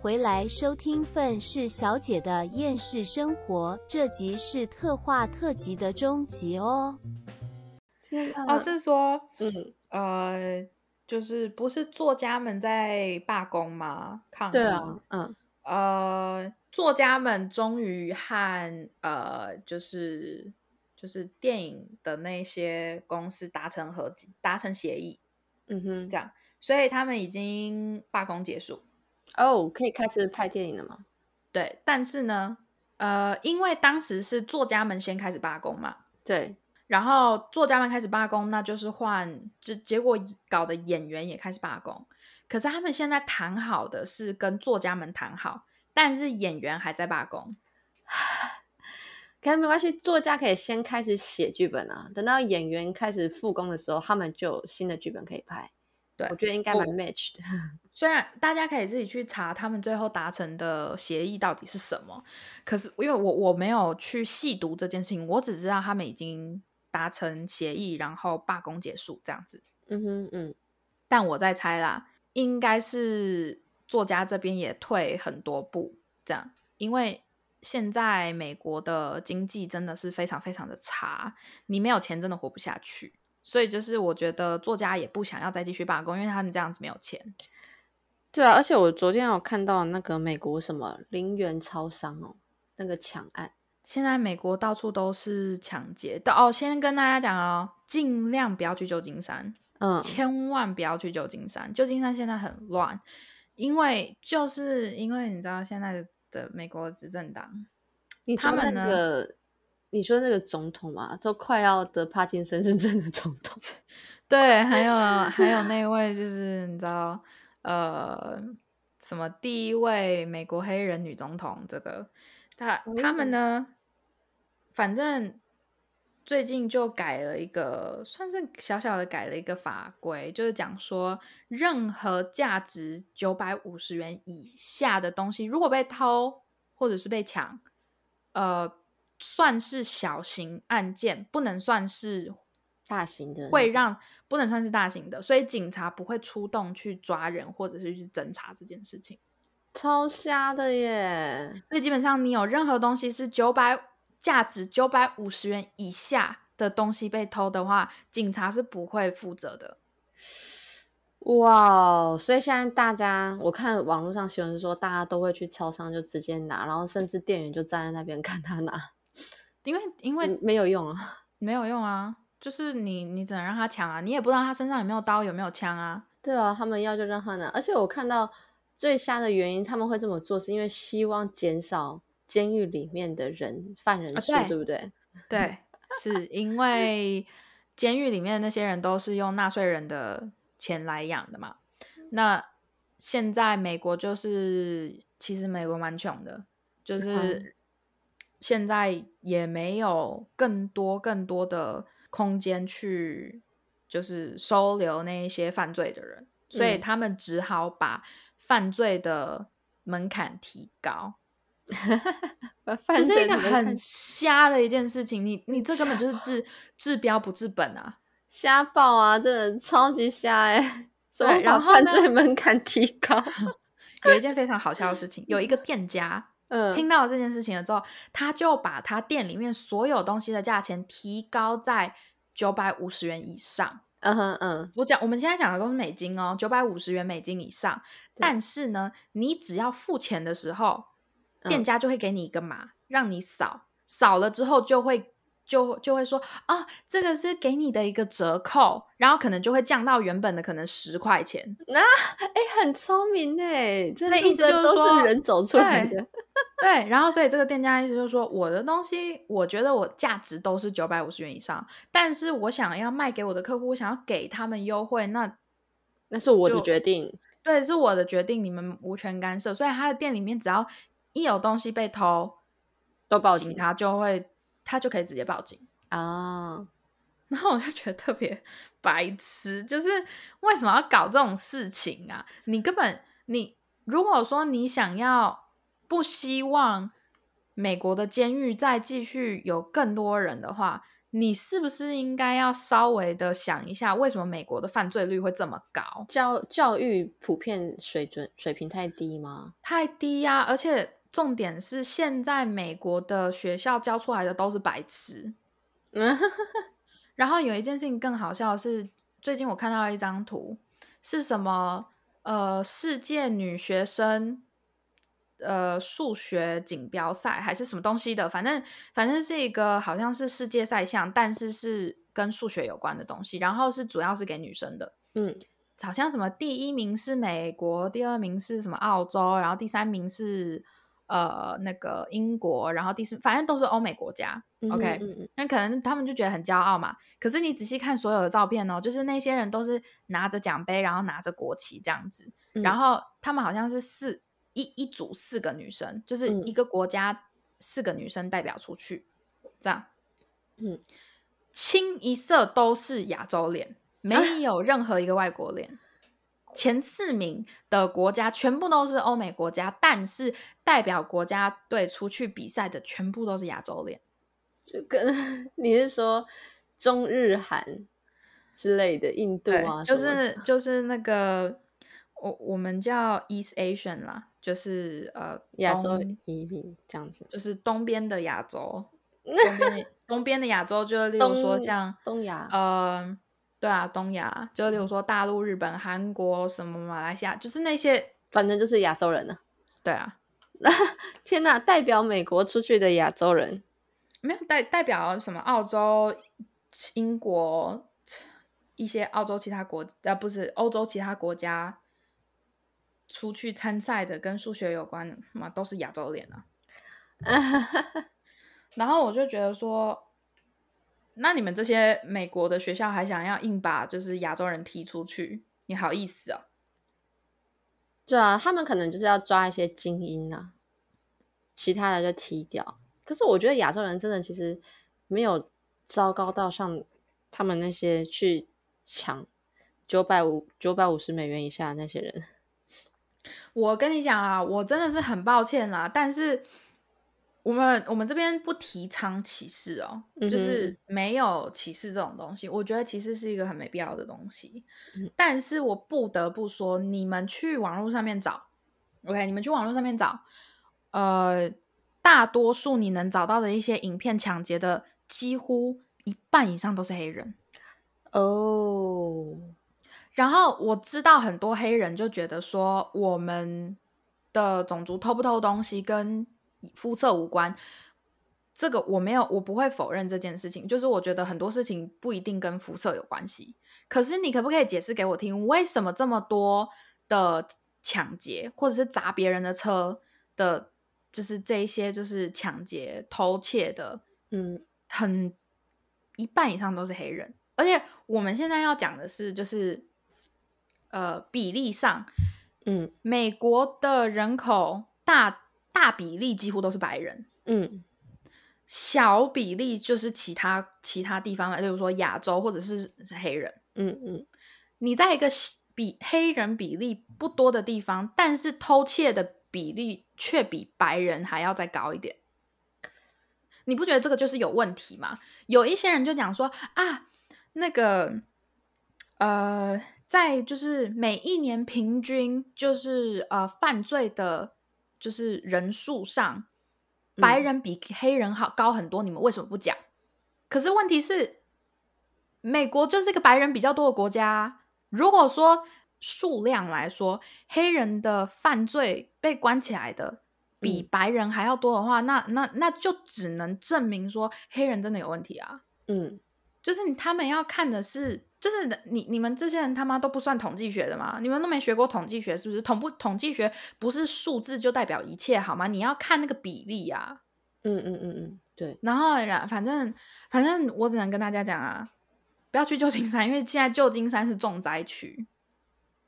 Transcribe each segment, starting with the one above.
回来收听《愤世小姐的厌世生活》，这集是特化特辑的终集哦。哦，是说，嗯，呃，就是不是作家们在罢工吗？抗对啊，嗯，呃，作家们终于和呃，就是就是电影的那些公司达成合达成协议，嗯哼，这样，所以他们已经罢工结束。哦，可以开始拍电影了吗？对，但是呢，呃，因为当时是作家们先开始罢工嘛，对，然后作家们开始罢工，那就是换，就结果搞的演员也开始罢工。可是他们现在谈好的是跟作家们谈好，但是演员还在罢工。可是没关系，作家可以先开始写剧本啊，等到演员开始复工的时候，他们就有新的剧本可以拍。对，我觉得应该蛮 match 的。虽然大家可以自己去查他们最后达成的协议到底是什么，可是因为我我没有去细读这件事情，我只知道他们已经达成协议，然后罢工结束这样子。嗯哼嗯，但我在猜啦，应该是作家这边也退很多步，这样，因为现在美国的经济真的是非常非常的差，你没有钱真的活不下去。所以就是我觉得作家也不想要再继续罢工，因为他们这样子没有钱。对啊，而且我昨天有看到那个美国什么零元超商哦，那个抢案，现在美国到处都是抢劫的哦。先跟大家讲哦，尽量不要去旧金山，嗯，千万不要去旧金山。旧金山现在很乱，因为就是因为你知道现在的美国执政党，他们呢。你说那个总统嘛，就快要得帕金森 是真的总统，对，还有还有那位就是你知道，呃，什么第一位美国黑人女总统，这个他他们呢，反正最近就改了一个，算是小小的改了一个法规，就是讲说，任何价值九百五十元以下的东西，如果被偷或者是被抢，呃。算是小型案件，不能算是大型的，会让不能算是大型的，所以警察不会出动去抓人或者是去侦查这件事情，超瞎的耶！所以基本上你有任何东西是九百价值九百五十元以下的东西被偷的话，警察是不会负责的。哇，所以现在大家我看网络上新闻说，大家都会去超商就直接拿，然后甚至店员就站在那边看他拿。因为因为没有用啊，没有用啊，就是你你只能让他抢啊，你也不知道他身上有没有刀有没有枪啊。对啊，他们要就让他拿。而且我看到最瞎的原因，他们会这么做是因为希望减少监狱里面的人犯人数，对不对？对，是因为监狱里面的那些人都是用纳税人的钱来养的嘛。那现在美国就是其实美国蛮穷的，就是。现在也没有更多更多的空间去，就是收留那一些犯罪的人，所以他们只好把犯罪的门槛提高。这是一个很瞎的一件事情，你你这根本就是治 治标不治本啊，瞎报啊，真的超级瞎哎！对，然后犯罪门槛提高，有一件非常好笑的事情，有一个店家。嗯，听到这件事情了之后，他就把他店里面所有东西的价钱提高在九百五十元以上。嗯哼嗯，我讲我们现在讲的都是美金哦，九百五十元美金以上。但是呢，你只要付钱的时候，店家就会给你一个码，让你扫，扫了之后就会。就就会说啊，这个是给你的一个折扣，然后可能就会降到原本的可能十块钱。那哎，很聪明哎，这个意思就是说人走出来的。对，然后所以这个店家意思就是说，我的东西我觉得我价值都是九百五十元以上，但是我想要卖给我的客户，我想要给他们优惠，那那是我的决定。对，是我的决定，你们无权干涉。所以他的店里面只要一有东西被偷，都报警察就会。他就可以直接报警啊，然后我就觉得特别 白痴，就是为什么要搞这种事情啊？你根本你如果说你想要不希望美国的监狱再继续有更多人的话，你是不是应该要稍微的想一下，为什么美国的犯罪率会这么高？教教育普遍水准水平太低吗？太低呀、而且重点是，现在美国的学校教出来的都是白痴。嗯，然后有一件事情更好笑的是，最近我看到一张图，是什么？呃，世界女学生呃数学锦标赛还是什么东西的，反正反正是一个好像是世界赛项，但是是跟数学有关的东西，然后是主要是给女生的。嗯好像什么第一名是美国，第二名是什么澳洲，然后第三名是呃那个英国，然后第四反正都是欧美国家。嗯 OK，那可能他们就觉得很骄傲嘛。可是你仔细看所有的照片哦，就是那些人都是拿着奖杯，然后拿着国旗这样子，嗯然后他们好像是四一一组四个女生，就是嗯一个国家四个女生代表出去，这样，嗯，清一色都是亚洲脸，没有任何一个外国脸。前四名的国家全部都是欧美国家，但是代表国家队出去比赛的全部都是亚洲脸。就跟你是说中日韩之类的印度，啊，就是就是那个我我们叫 East Asian 啦，就是呃亚洲移民这样子，就是东边的亚洲，东边的东边的亚洲，就例如说像东亚呃，对啊，东亚，就例如说大陆、日本、韩国什么马来西亚，就是那些反正就是亚洲人呢、对啊，天呐，代表美国出去的亚洲人，没有代代表什么澳洲、英国一些澳洲其他国呃不是欧洲其他国家出去参赛的，跟数学有关的嘛，都是亚洲脸啊。然后我就觉得说，那你们这些美国的学校还想要硬把就是亚洲人踢出去，你好意思啊？对啊，他们可能就是要抓一些精英啊，其他的就踢掉。可是我觉得亚洲人真的其实没有糟糕到像他们那些去抢九百五九百五十美元以下的那些人。我跟你讲啊，我真的是很抱歉啦，但是我们我们这边不提倡歧视哦，嗯就是没有歧视这种东西。我觉得歧视是一个很没必要的东西，嗯但是我不得不说，你们去网络上面找，OK，你们去网络上面找，呃，大多数你能找到的一些影片抢劫的，几乎一半以上都是黑人。哦，然后我知道很多黑人就觉得说，我们的种族偷不偷东西跟肤色无关。这个我没有，我不会否认这件事情。就是我觉得很多事情不一定跟肤色有关系。可是你可不可以解释给我听，为什么这么多的抢劫或者是砸别人的车的，就是这一些就是抢劫、偷窃的，嗯很一半以上都是黑人，而且我们现在要讲的是，就是呃比例上，嗯美国的人口大大比例几乎都是白人，嗯小比例就是其他其他地方的，例如说亚洲或者是是黑人。嗯嗯，你在一个比黑人比例不多的地方，但是偷窃的比例却比白人还要再高一点。你不觉得这个就是有问题吗？有一些人就讲说啊，那个呃，在就是每一年平均就是呃犯罪的，就是人数上，白嗯人比黑人好高很多，你们为什么不讲？可是问题是，美国就是一个白人比较多的国家啊。如果说数量来说，黑人的犯罪被关起来的比嗯白人还要多的话，那那那就只能证明说黑人真的有问题啊。嗯就是你他们要看的是，就是你你们这些人他妈都不算统计学的吗？你们都没学过统计学是不是？统不统计学不是数字就代表一切好吗？你要看那个比例啊。嗯嗯嗯嗯，对，然后然反正反正我只能跟大家讲啊，不要去旧金山，因为现在旧金山是重灾区。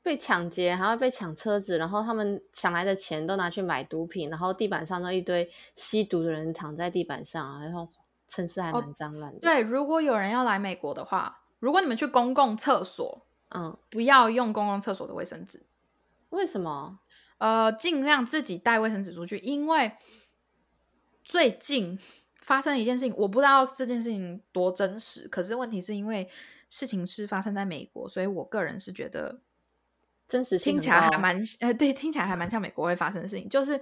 被抢劫，还要被抢车子，然后他们抢来的钱都拿去买毒品，然后地板上都一堆吸毒的人躺在地板上，然后城市还哦蛮脏乱的。，对，如果有人要来美国的话，如果你们去公共厕所，嗯，不要用公共厕所的卫生纸，为什么？呃，尽量自己带卫生纸出去，因为最近发生一件事情，我不知道这件事情多真实，可是问题是因为事情是发生在美国，所以我个人是觉得真实性听起来还蛮呃，对，听起来还蛮像美国会发生的事情，就是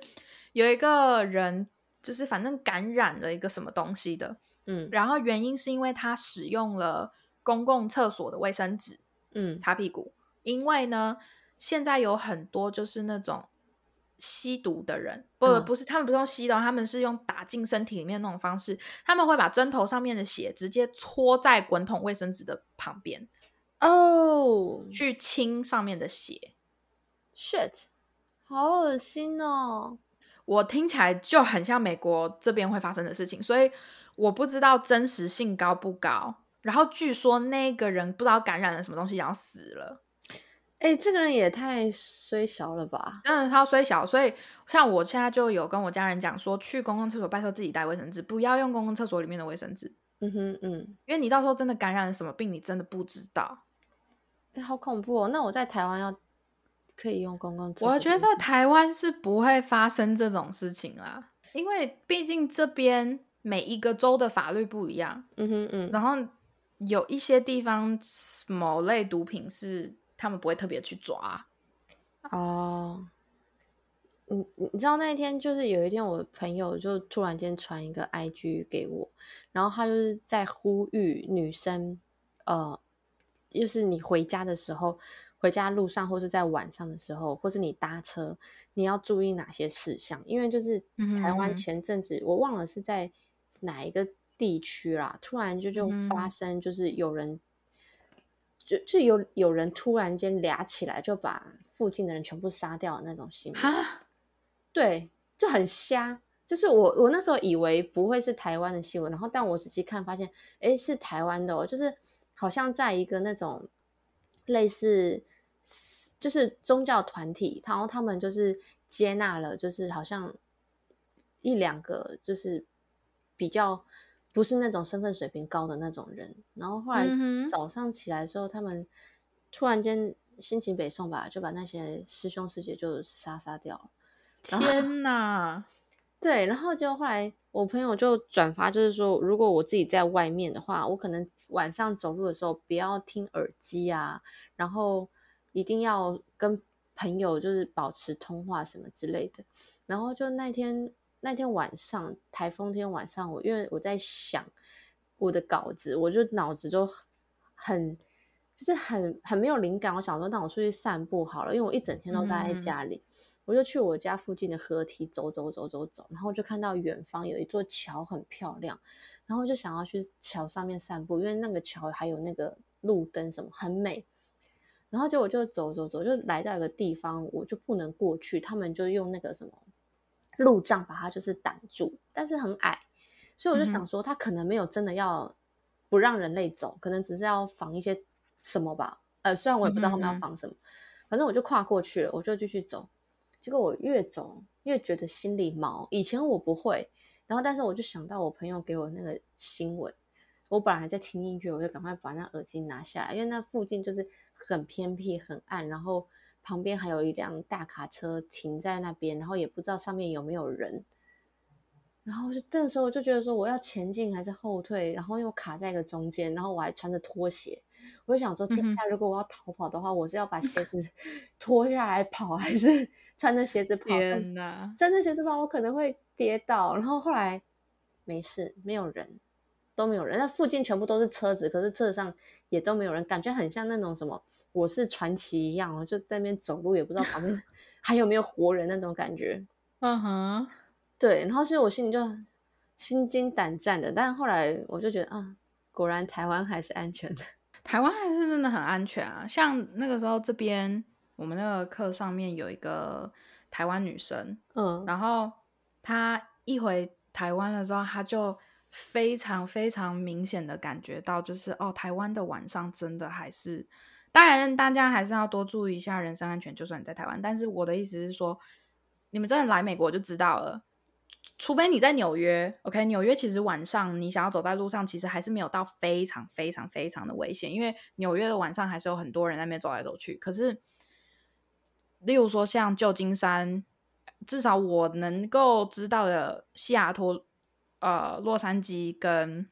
有一个人就是反正感染了一个什么东西的，嗯。然后原因是因为他使用了公共厕所的卫生纸嗯擦屁股，因为呢，现在有很多就是那种吸毒的人，不、嗯不是他们不是用吸的，他们是用打进身体里面那种方式，他们会把针头上面的血直接搓在滚筒卫生纸的旁边，哦去清上面的血。shit，好恶心哦。我听起来就很像美国这边会发生的事情，所以我不知道真实性高不高。然后据说那个人不知道感染了什么东西，然后死了。哎、这个人也太衰小了吧？真的超衰小，所以像我现在就有跟我家人讲说，去公共厕所拜托自己带卫生纸，不要用公共厕所里面的卫生纸，嗯哼嗯，因为你到时候真的感染了什么病，你真的不知道。哎、好恐怖哦。那我在台湾要可以用公共厕所？我觉得台湾是不会发生这种事情啦，因为毕竟这边每一个州的法律不一样，嗯哼嗯，然后有一些地方某类毒品是他们不会特别去抓。哦，你你知道那一天就是有一天，我朋友就突然间传一个 IG 给我，然后他就是在呼吁女生，呃，就是你回家的时候，回家路上或是在晚上的时候，或是你搭车，你要注意哪些事项？因为就是台湾前阵子、我忘了是在哪一个地区啦，突然就就发嗯生就是有人。就就有有人突然间俩起来，就把附近的人全部杀掉的那种新闻，对，就很瞎。就是我我那时候以为不会是台湾的新闻，然后但我仔细看发现，诶，是台湾的哦，就是好像在一个那种类似就是宗教团体，然后他们就是接纳了，就是好像一两个就是比较不是那种身份水平高的那种人，然后后来早上起来的时候，他们突然间心情北宋吧，就把那些师兄师姐就杀杀掉了。天哪！对，然后就后来我朋友就转发，就是说，如果我自己在外面的话，我可能晚上走路的时候不要听耳机啊，然后一定要跟朋友就是保持通话什么之类的。然后就那天那天晚上台风天晚上，我因为我在想我的稿子，我就脑子就很就是很很没有灵感。我想说，那我出去散步好了，因为我一整天都待在嗯家里。我就去我家附近的河堤走走走走走，然后就看到远方有一座桥很漂亮，然后就想要去桥上面散步，因为那个桥还有那个路灯什么很美。然后结果就走走走，就来到一个地方，我就不能过去，他们就用那个什么路障把它就是挡住，但是很矮，所以我就嗯想说，它可能没有真的要不让人类走，可能只是要防一些什么吧。呃，虽然我也不知道他们要防什么，反正我就跨过去了，我就继续走。结果我越走越觉得心里毛，以前我不会，然后但是我就想到我朋友给我那个新闻，我本来还在听音乐，我就赶快把那耳机拿下来，因为那附近就是很偏僻、很暗，然后旁边还有一辆大卡车停在那边，然后也不知道上面有没有人。然后就这个时候我就觉得说我要前进还是后退，然后又卡在一个中间，然后我还穿着拖鞋，我就想说，等一下如果我要逃跑的话，我是要把鞋子 脱下来跑，还是 穿着鞋子跑？天哪！穿着鞋子跑，我可能会跌倒。然后后来没事，没有人，都没有人。那附近全部都是车子，可是车子上也都没有人，感觉很像那种什么我是传奇一样哦，就在那边走路，也不知道旁边 还有没有活人那种感觉。嗯哼，对，然后所以我心里就心惊胆战的。但是后来我就觉得啊，果然台湾还是安全的。台湾还是真的很安全啊。像那个时候这边我们那个课上面有一个台湾女生，嗯，然后她一回台湾的时候，她就非常非常明显的感觉到，就是哦，台湾的晚上真的还是，当然大家还是要多注意一下人身安全，就算你在台湾。但是我的意思是说，你们真的来美国就知道了。除非你在纽约，OK，纽约其实晚上你想要走在路上，其实还是没有到非常非常非常的危险，因为纽约的晚上还是有很多人在那边走来走去。可是，例如说像旧金山，至少我能够知道的西雅图呃，洛杉矶跟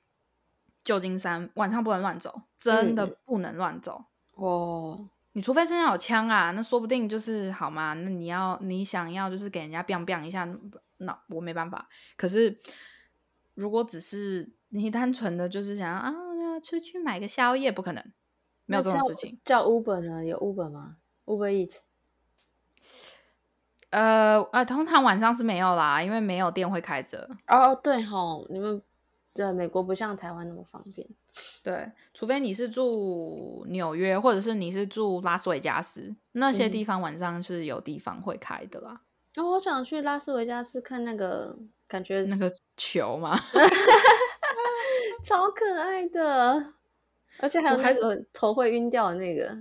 旧金山晚上不能乱走，真的不能乱走哦。你除非身上有枪啊，那说不定就是好嘛？那你要你想要就是给人家 biang biang 一下，那我没办法。可是如果只是你单纯的就是想要啊出去买个宵夜，不可能，没有这种事情。叫 Uber 呢？有 Uber 吗？Uber Eat？呃呃，通常晚上是没有啦，因为没有店会开着。哦，对吼，你们在美国不像台湾那么方便。对，除非你是住纽约，或者是你是住拉斯维加斯，那些地方晚上是有地方会开的啦。哦，我想去拉斯维加斯看那个，感觉那个球嘛，超可爱的，而且还有那个头会晕掉的那个。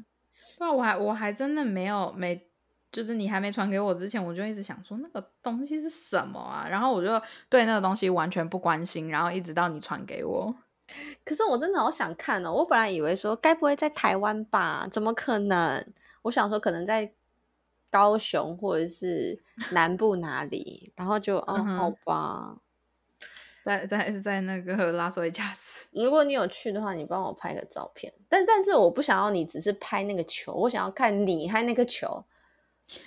那我还我还真的没有没。就是你还没传给我之前，我就一直想说那个东西是什么啊，然后我就对那个东西完全不关心，然后一直到你传给我。可是我真的好想看哦！我本来以为说该不会在台湾吧？怎么可能？我想说可能在高雄或者是 南部哪里，然后就哦，好吧，在在在那个拉斯维加斯。如果你有去的话，你帮我拍个照片。但但是我不想要你只是拍那个球，我想要看你拍那个球。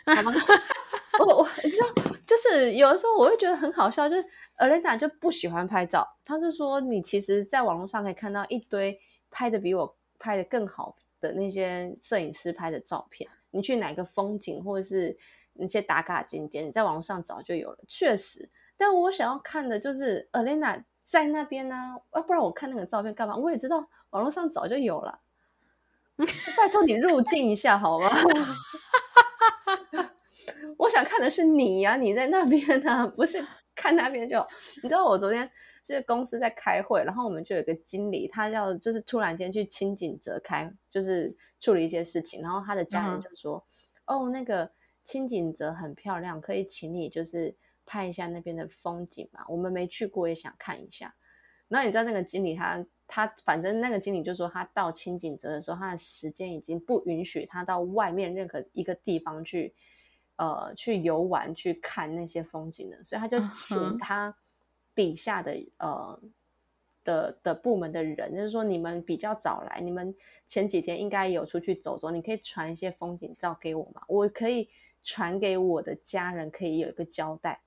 好吗？我我你知道，就是有的时候我会觉得很好笑，就是 Elena 就不喜欢拍照，她是说你其实在网络上可以看到一堆拍的比我拍的更好的那些摄影师拍的照片，你去哪个风景或者是那些打卡景点，你在网络上早就有了，确实。但我想要看的就是 Elena 在那边呢，要不然我看那个照片干嘛？我也知道网络上早就有了，拜托你入境一下好吗？我想看的是你呀，你在那边呢，不是看那边就。你知道我昨天就是公司在开会，然后我们就有个经理，他要就是突然间去清景泽开，就是处理一些事情，然后他的家人就说：“哦，那个清景泽很漂亮，可以请你就是拍一下那边的风景嘛？我们没去过，也想看一下。”然后你知道那个经理他他反正那个经理就说他到清景泽的时候，他的时间已经不允许他到外面任何一个地方去。呃，去游玩去看那些风景了，所以他就请他底下的呃的的部门的人，就是说你们比较早来，你们前几天应该有出去走走，你可以传一些风景照给我嘛？我可以传给我的家人，可以有一个交代。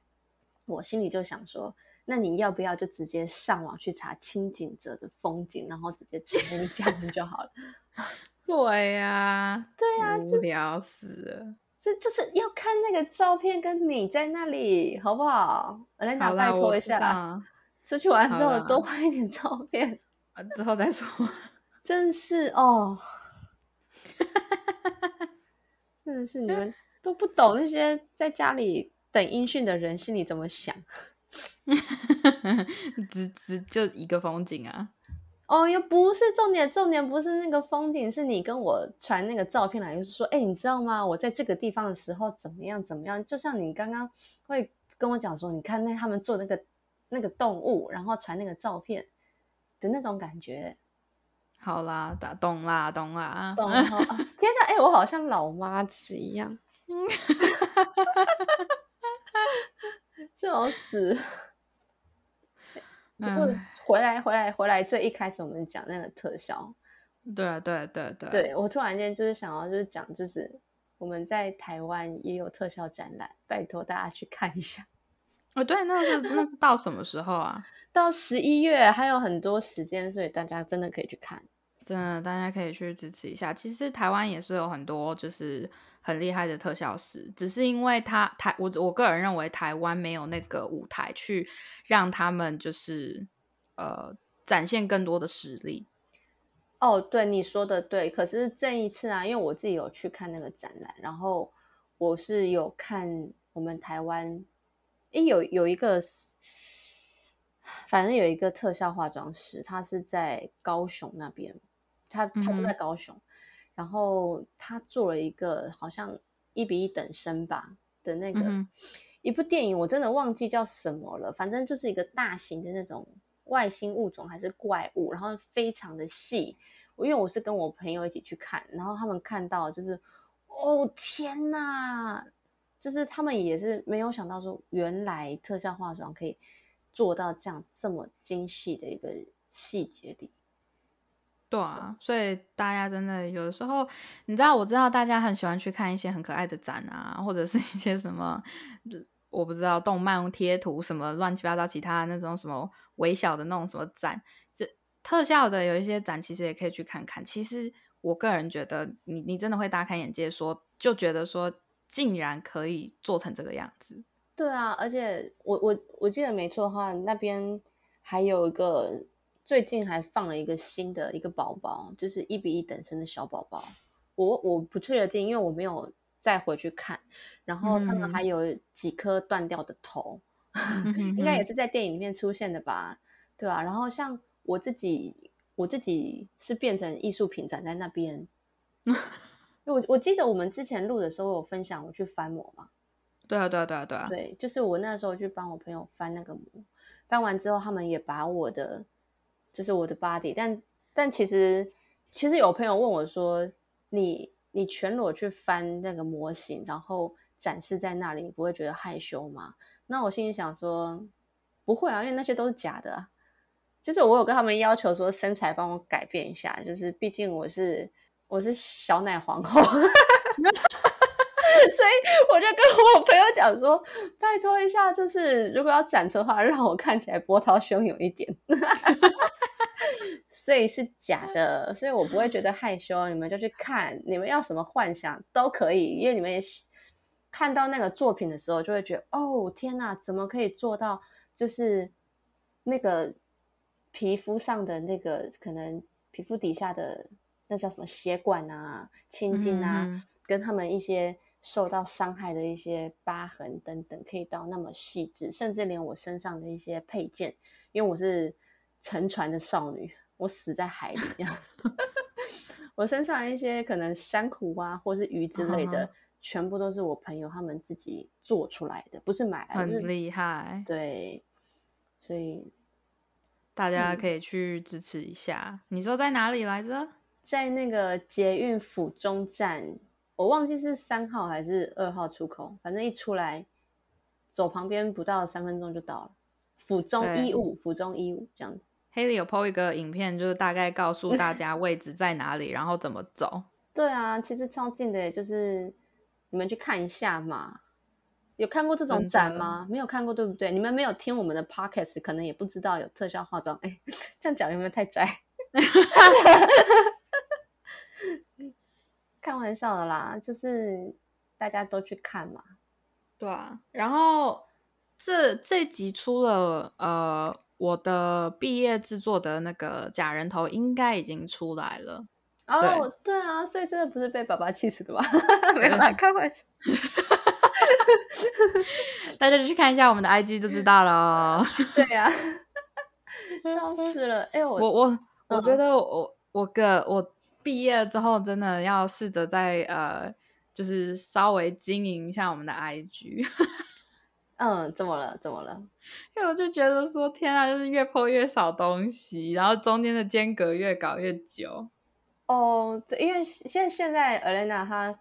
我心里就想说，那你要不要就直接上网去查清景泽的风景，然后直接传给你家人就好了？对呀，对呀，无聊死了。这就是要看那个照片，跟你在那里好不好？我来打拜托一下，出去玩之后多拍一点照片，之后再说。真是哦，真的是你们都不懂那些在家里等音讯的人心里怎么想。只只就一个风景啊。哦，又不是重点，重点不是那个风景，是你跟我传那个照片来，就是说，哎，你知道吗？我在这个地方的时候怎么样怎么样？就像你刚刚会跟我讲说，你看那他们做那个那个动物，然后传那个照片的那种感觉。好啦，打懂啦，懂啦，懂了。天哪，哎，我好像老妈子一样，笑死。不回来，回来，回来！最一开始我们讲那个特效，对啊，对对对，对我突然间就是想要就是讲，就是我们在台湾也有特效展览，拜托大家去看一下。哦，对，那是那是到什么时候啊？到十一月还有很多时间，所以大家真的可以去看，真的大家可以去支持一下。其实台湾也是有很多就是。很厉害的特效师，只是因为他台我我个人认为台湾没有那个舞台去让他们就是呃展现更多的实力。哦，对你说的对，可是这一次啊，因为我自己有去看那个展览，然后我是有看我们台湾，诶，有有一个，反正有一个特效化妆师，他是在高雄那边，他他就在高雄。然后他做了一个好像一比一等身吧的那个一部电影，我真的忘记叫什么了。反正就是一个大型的那种外星物种还是怪物，然后非常的细。因为我是跟我朋友一起去看，然后他们看到就是哦天呐，就是他们也是没有想到说原来特效化妆可以做到这样这么精细的一个细节里。对啊，所以大家真的有的时候，你知道，我知道大家很喜欢去看一些很可爱的展啊，或者是一些什么，我不知道动漫贴图什么乱七八糟，其他那种什么微小的那种什么展，这特效的有一些展，其实也可以去看看。其实我个人觉得，你你真的会大开眼界，说就觉得说，竟然可以做成这个样子。对啊，而且我我我记得没错的话，那边还有一个。最近还放了一个新的一个宝宝，就是一比一等身的小宝宝。我我不确定，因为我没有再回去看。然后他们还有几颗断掉的头，应该也是在电影里面出现的吧？对啊。然后像我自己，我自己是变成艺术品展在那边。我我记得我们之前录的时候有分享我去翻模嘛？对啊，对啊，对啊，对啊。对，就是我那时候去帮我朋友翻那个模，翻完之后，他们也把我的。就是我的 body，但但其实其实有朋友问我说：“你你全裸去翻那个模型，然后展示在那里，你不会觉得害羞吗？”那我心里想说：“不会啊，因为那些都是假的。”就是我有跟他们要求说身材帮我改变一下，就是毕竟我是我是小奶皇后。所以我就跟我朋友讲说，拜托一下，就是如果要展出的话，让我看起来波涛汹涌一点。所以是假的，所以我不会觉得害羞。你们就去看，你们要什么幻想都可以，因为你们也看到那个作品的时候，就会觉得哦天哪，怎么可以做到？就是那个皮肤上的那个可能皮肤底下的那叫什么血管啊、青筋啊，跟他们一些。受到伤害的一些疤痕等等，可以到那么细致，甚至连我身上的一些配件，因为我是沉船的少女，我死在海里，我身上一些可能珊瑚啊，或是鱼之类的，全部都是我朋友他们自己做出来的，不是买来，很厉害。对，所以大家可以去支持一下。你说在哪里来着？在那个捷运府中站。我忘记是三号还是二号出口，反正一出来走旁边不到三分钟就到了。府中一五，府中一五这样子。黑里有 PO 一个影片，就是大概告诉大家位置在哪里，然后怎么走。对啊，其实超近的，就是你们去看一下嘛。有看过这种展吗？没有看过，对不对？你们没有听我们的 podcast，可能也不知道有特效化妆。哎，这样讲有没有太拽？开玩笑的啦，就是大家都去看嘛。对啊，然后这这集出了，呃，我的毕业制作的那个假人头应该已经出来了。哦，对啊，所以真的不是被爸爸气死的吧？没有啦，开玩笑。大家就去看一下我们的 IG 就知道了。对呀，笑死了。哎，我我我我觉得我我个我。毕业之后，真的要试着在呃，就是稍微经营一下我们的 IG。嗯，怎么了？怎么了？因为我就觉得说，天啊，就是越破越少东西，然后中间的间隔越搞越久。哦，因为现现在 Elena 她，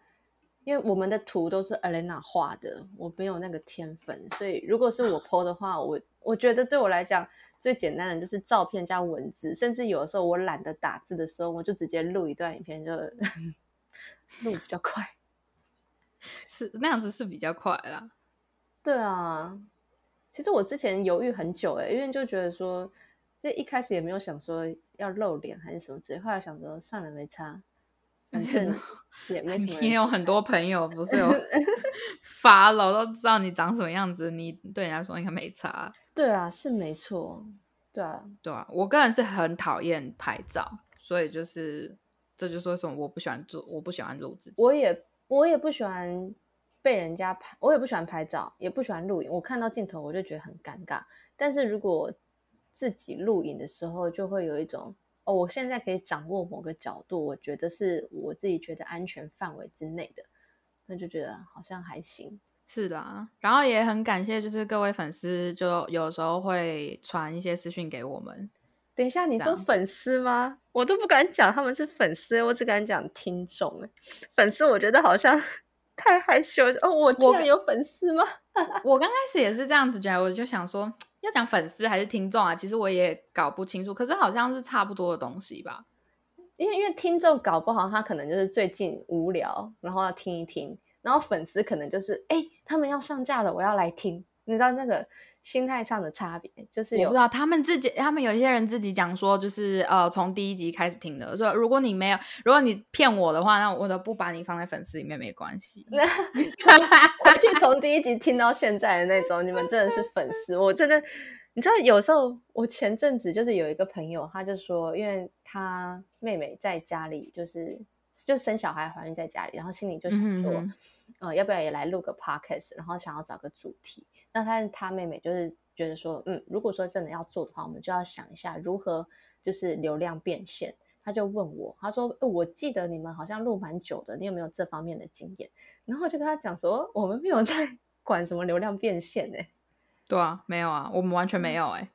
因为我们的图都是 Elena 画的，我没有那个天分，所以如果是我 po 的话，我我觉得对我来讲。最简单的就是照片加文字，甚至有的时候我懒得打字的时候，我就直接录一段影片，就录比较快。是那样子是比较快啦。对啊，其实我之前犹豫很久哎，因为就觉得说，就一开始也没有想说要露脸还是什么之类，后来想说算了没差，反正也没什么。你有很多朋友不是有 发了都知道你长什么样子，你对人家说应该没差。对啊，是没错。对啊，对啊，我个人是很讨厌拍照，所以就是这就是为什么我不喜欢做，我不喜欢录自己。我也我也不喜欢被人家拍，我也不喜欢拍照，也不喜欢录影。我看到镜头我就觉得很尴尬。但是如果自己录影的时候，就会有一种哦，我现在可以掌握某个角度，我觉得是我自己觉得安全范围之内的，那就觉得好像还行。是的，然后也很感谢，就是各位粉丝，就有时候会传一些私讯给我们。等一下，你说粉丝吗？我都不敢讲他们是粉丝，我只敢讲听众。粉丝我觉得好像太害羞哦。我竟然有粉丝吗？我刚开始也是这样子觉得，我就想说，要讲粉丝还是听众啊？其实我也搞不清楚，可是好像是差不多的东西吧。因为因为听众搞不好他可能就是最近无聊，然后要听一听，然后粉丝可能就是哎，他们要上架了，我要来听。你知道那个心态上的差别，就是我不知道他们自己，他们有一些人自己讲说，就是呃，从第一集开始听的，说如果你没有，如果你骗我的话，那我都不把你放在粉丝里面没关系。回去从第一集听到现在的那种，你们真的是粉丝，我真的，你知道有时候我前阵子就是有一个朋友，他就说，因为他妹妹在家里，就是就生小孩怀孕在家里，然后心里就想说，呃，要不要也来录个 podcast，然后想要找个主题。那他他妹妹就是觉得说，嗯，如果说真的要做的话，我们就要想一下如何就是流量变现。他就问我，他说，我记得你们好像录蛮久的，你有没有这方面的经验？然后我就跟他讲说，我们没有在 管什么流量变现哎。对啊，没有啊，我们完全没有哎。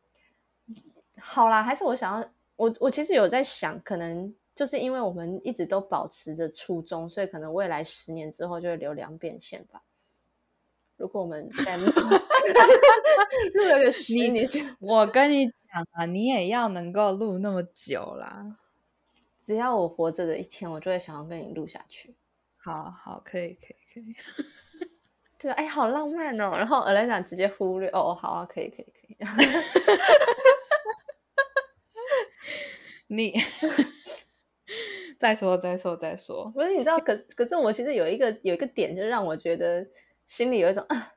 好啦，还是我想要，我我其实有在想，可能就是因为我们一直都保持着初衷，所以可能未来十年之后就会流量变现吧。如果我们在录 了个十年，我跟你讲啊，你也要能够录那么久啦。只要我活着的一天，我就会想要跟你录下去。好好，可以，可以，可以。对，哎，好浪漫哦。然后 Elena 直接忽略，哦，好啊，可以，可以，可以。你再说，再说，再说。不是，你知道，可可是我其实有一个有一个点，就让我觉得。心里有一种啊，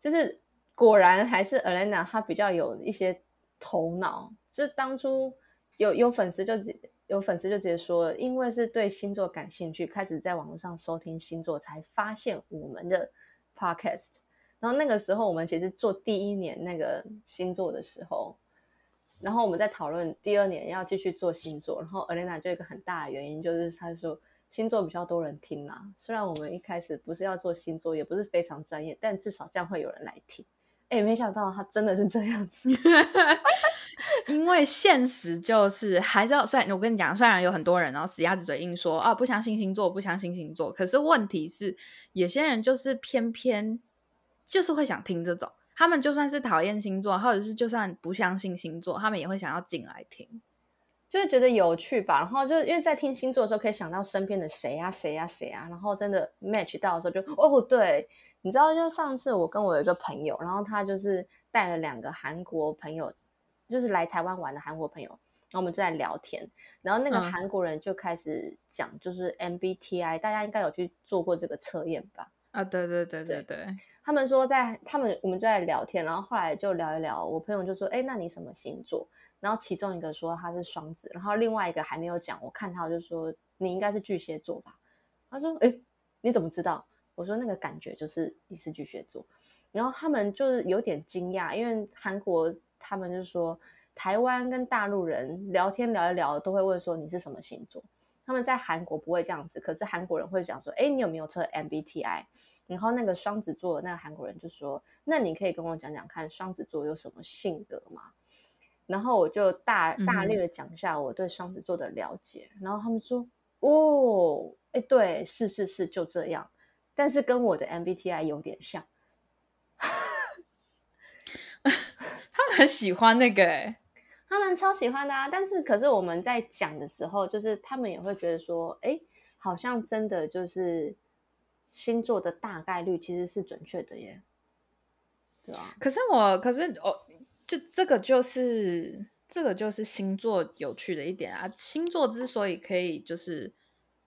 就是果然还是 Elena 她比较有一些头脑。就是当初有有粉丝就有粉丝就直接说，因为是对星座感兴趣，开始在网络上收听星座，才发现我们的 Podcast。然后那个时候我们其实做第一年那个星座的时候，然后我们在讨论第二年要继续做星座，然后 Elena 就一个很大的原因就是她说。星座比较多人听啦，虽然我们一开始不是要做星座，也不是非常专业，但至少这样会有人来听。哎，没想到他真的是这样子，因为现实就是还是要。虽然我跟你讲，虽然有很多人然后死鸭子嘴硬说啊不相信星座，不相信星座，可是问题是有些人就是偏偏就是会想听这种，他们就算是讨厌星座，或者是就算不相信星座，他们也会想要进来听。就是觉得有趣吧，然后就是因为在听星座的时候，可以想到身边的谁呀谁呀谁啊，然后真的 match 到的时候，就哦对，你知道，就上次我跟我有一个朋友，然后他就是带了两个韩国朋友，就是来台湾玩的韩国朋友，然后我们就在聊天，然后那个韩国人就开始讲，就是 MBTI，大家应该有去做过这个测验吧？啊，对对对对对，他们说在他们我们就在聊天，然后后来就聊一聊，我朋友就说，哎，那你什么星座？然后其中一个说他是双子，然后另外一个还没有讲。我看他就说你应该是巨蟹座吧。他说：“哎，你怎么知道？”我说：“那个感觉就是你是巨蟹座。”然后他们就是有点惊讶，因为韩国他们就说台湾跟大陆人聊天聊一聊都会问说你是什么星座。他们在韩国不会这样子，可是韩国人会讲说：“哎，你有没有测 MBTI？” 然后那个双子座那个韩国人就说：“那你可以跟我讲讲看，双子座有什么性格吗？”然后我就大大略的讲一下我对双子座的了解，然后他们说：“哦，哎，对，是是是，就这样。”但是跟我的 MBTI 有点像，他们很喜欢那个，哎，他们超喜欢的啊。但是可是我们在讲的时候，就是他们也会觉得说：“哎，好像真的就是星座的大概率其实是准确的耶。”对啊。可是我，可是我。就这个就是这个就是星座有趣的一点啊！星座之所以可以就是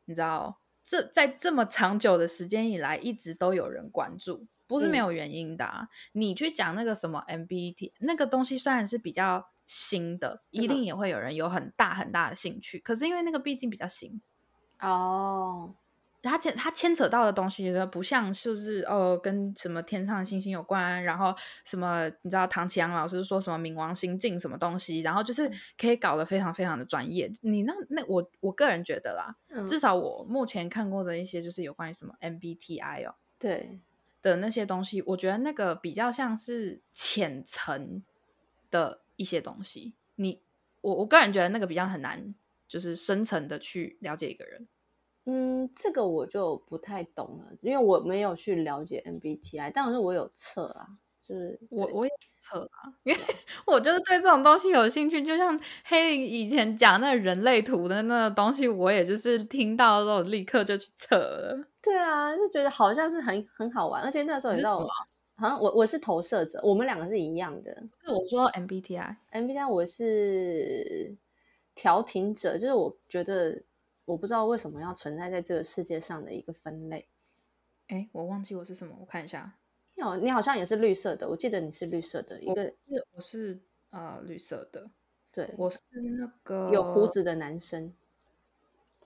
你知道，这在这么长久的时间以来，一直都有人关注，不是没有原因的。你去讲那个什么 MBT 那个东西，虽然是比较新的，一定也会有人有很大很大的兴趣。可是因为那个毕竟比较新哦。它牵它牵扯到的东西，不像就是哦，跟什么天上的星星有关，然后什么你知道唐启阳老师说什么冥王星进什么东西，然后就是可以搞得非常非常的专业。你那那我我个人觉得啦，至少我目前看过的一些就是有关于什么 MBTI 哦，对的那些东西，我觉得那个比较像是浅层的一些东西。你我我个人觉得那个比较很难，就是深层的去了解一个人。嗯，这个我就不太懂了，因为我没有去了解 MBTI，但是我有测啊。就是我我也测 啊，因为我就是对这种东西有兴趣。就像黑林以前讲那人类图的那个东西，我也就是听到之后立刻就去测了。对啊，就觉得好像是很很好玩，而且那时候你知道，好像我我是投射者，我们两个是一样的。是我说 MBTI，MBTI 我是调停者，就是我觉得我不知道为什么要存在在这个世界上的一个分类。哎，我忘记我是什么，我看一下。哦，你好像也是绿色的，我记得你是绿色的一个。是，我是呃绿色的。对，我是那个有胡子的男生，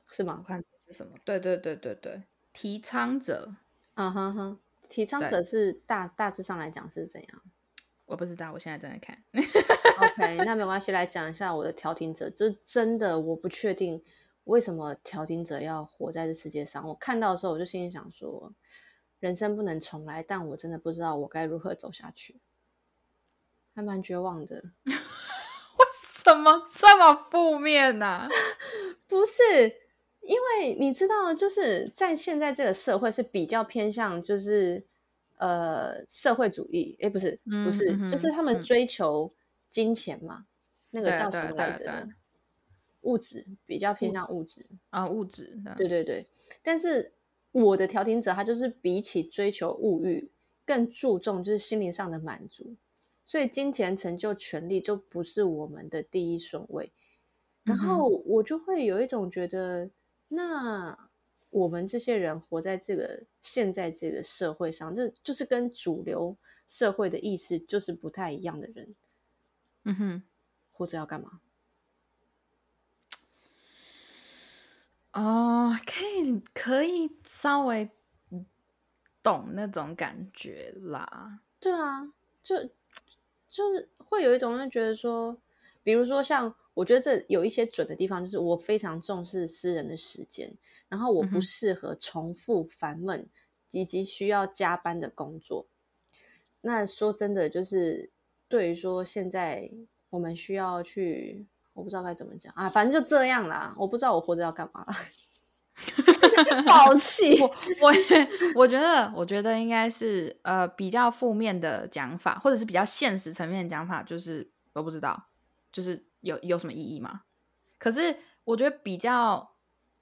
是吗？我看是什么？对对对对对，提倡者。嗯哼哼，提倡者是大大致上来讲是怎样？我不知道，我现在正在看。OK，那没关系，来讲一下我的调停者。这真的我不确定为什么调停者要活在这世界上。我看到的时候，我就心里想说。人生不能重来，但我真的不知道我该如何走下去，还蛮绝望的。为什么这么负面呢？不是因为你知道，就是在现在这个社会是比较偏向就是呃社会主义，哎，不是不是，就是他们追求金钱嘛，那个叫什么来着？物质比较偏向物质啊，物质。对对对，但是。我的调停者，他就是比起追求物欲，更注重就是心灵上的满足，所以金钱、成就、权利就不是我们的第一顺位。然后我就会有一种觉得，那我们这些人活在这个现在这个社会上，这就是跟主流社会的意识就是不太一样的人。嗯哼，活着要干嘛？哦，可以可以稍微懂那种感觉啦。对啊，就就是会有一种人觉得说，比如说像我觉得这有一些准的地方，就是我非常重视私人的时间，然后我不适合重复烦闷以及需要加班的工作。那说真的，就是对于说现在我们需要去。我不知道该怎么讲啊，反正就这样啦。我不知道我活着要干嘛，好气！我我我觉得，我觉得应该是呃比较负面的讲法，或者是比较现实层面的讲法，就是我不知道，就是有有什么意义吗？可是我觉得比较，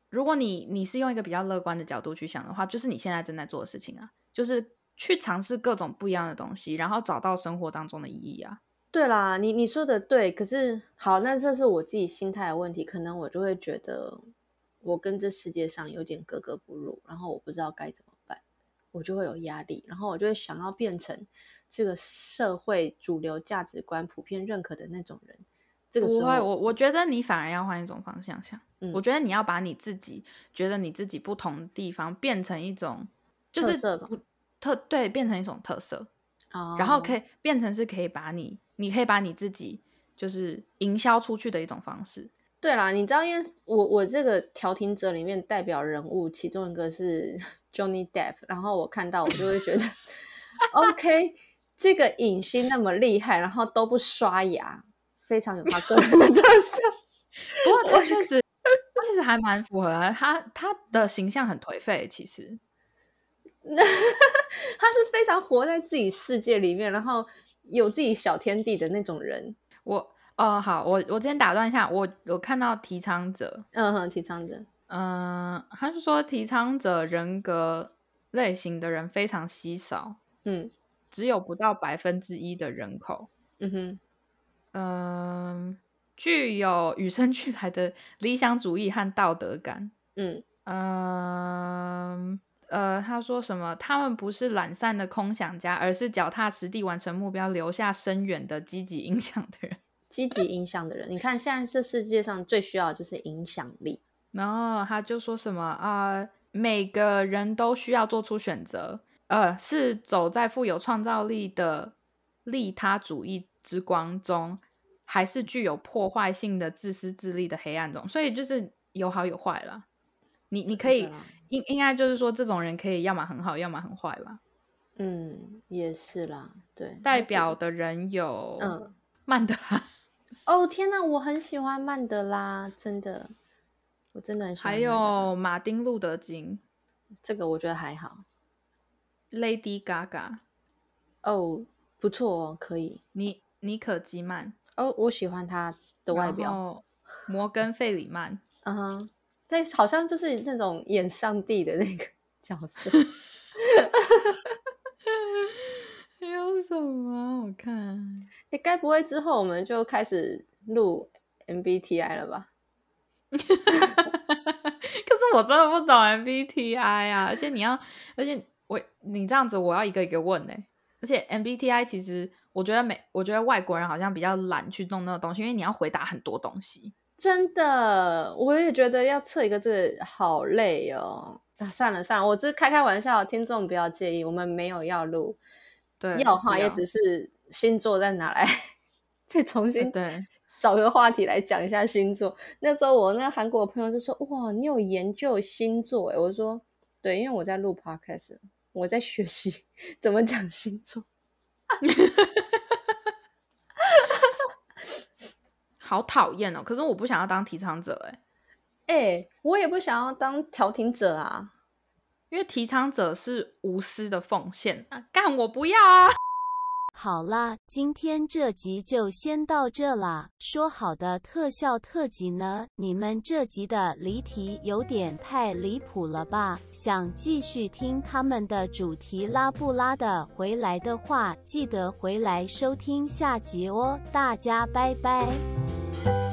如果你你是用一个比较乐观的角度去想的话，就是你现在正在做的事情啊，就是去尝试各种不一样的东西，然后找到生活当中的意义啊。对啦，你你说的对，可是好，那这是我自己心态的问题，可能我就会觉得我跟这世界上有点格格不入，然后我不知道该怎么办，我就会有压力，然后我就会想要变成这个社会主流价值观普遍认可的那种人。这个时候，我我觉得你反而要换一种方向想，嗯我觉得你要把你自己觉得你自己不同的地方变成一种就是特对，变成一种特色，然后可以变成是可以把你。你可以把你自己就是营销出去的一种方式。对啦，你知道，因为我我这个调停者里面代表人物，其中一个是 Johnny Depp，然后我看到我就会觉得，OK，这个影星那么厉害，然后都不刷牙，非常有他个人的 特色。不过他确实，他其实还蛮符合他他的形象很颓废，其实 他是非常活在自己世界里面，然后。有自己小天地的那种人，我哦好，我我今天打断一下，我我看到提倡者，嗯哼，提倡者，嗯，他是说提倡者人格类型的人非常稀少，嗯，只有不到百分之一的人口，嗯哼，嗯，具有与生俱来的理想主义和道德感，嗯。嗯。呃，他说什么？他们不是懒散的空想家，而是脚踏实地完成目标、留下深远的积极影响的人。积极影响的人，你看，现在这世界上最需要的就是影响力。然后他就说什么啊？每个人都需要做出选择，呃，是走在富有创造力的利他主义之光中，还是具有破坏性的自私自利的黑暗中？所以就是有好有坏了。你你可以。应应该就是说，这种人可以要么很好，要么很坏吧。嗯，也是啦。对，代表的人有嗯，曼德拉。哦天哪，我很喜欢曼德拉，真的，我真的很喜欢。还有马丁路德金，这个我觉得还好。Lady Gaga，哦，不不错哦，可以。尼尼可基曼哦，我喜欢他的外表。摩根费里曼，嗯哼，对，好像就是那种演上帝的那个角色。还有什么？我看，你，该不会之后我们就开始录 MBTI 了吧？可是我真的不懂 MBTI 啊！而且你要，而且我你这样子，我要一个一个问呢、而且 MBTI 其实，我觉得美，我觉得外国人好像比较懒去弄那个东西，因为你要回答很多东西。真的，我也觉得要测一个字好累哦。啊，算了算了，我只是开开玩笑，听众不要介意，我们没有要录，对，要的话也只是星座再拿来再重新对，找个话题来讲一下星座。那时候我那韩国的朋友就说：“哇，你有研究星座？”哎，我说：“对，因为我在录 podcast，我在学习 怎么讲星座。好讨厌哦！可是我不想要当提倡者哎，”哎，我也不想要当调停者啊。因为提倡者是无私的奉献啊，干我不要啊！好啦，今天这集就先到这啦。说好的特效特辑呢？你们这集的离题有点太离谱了吧？想继续听他们的主题拉不拉的回来的话，记得回来收听下集哦。大家拜拜。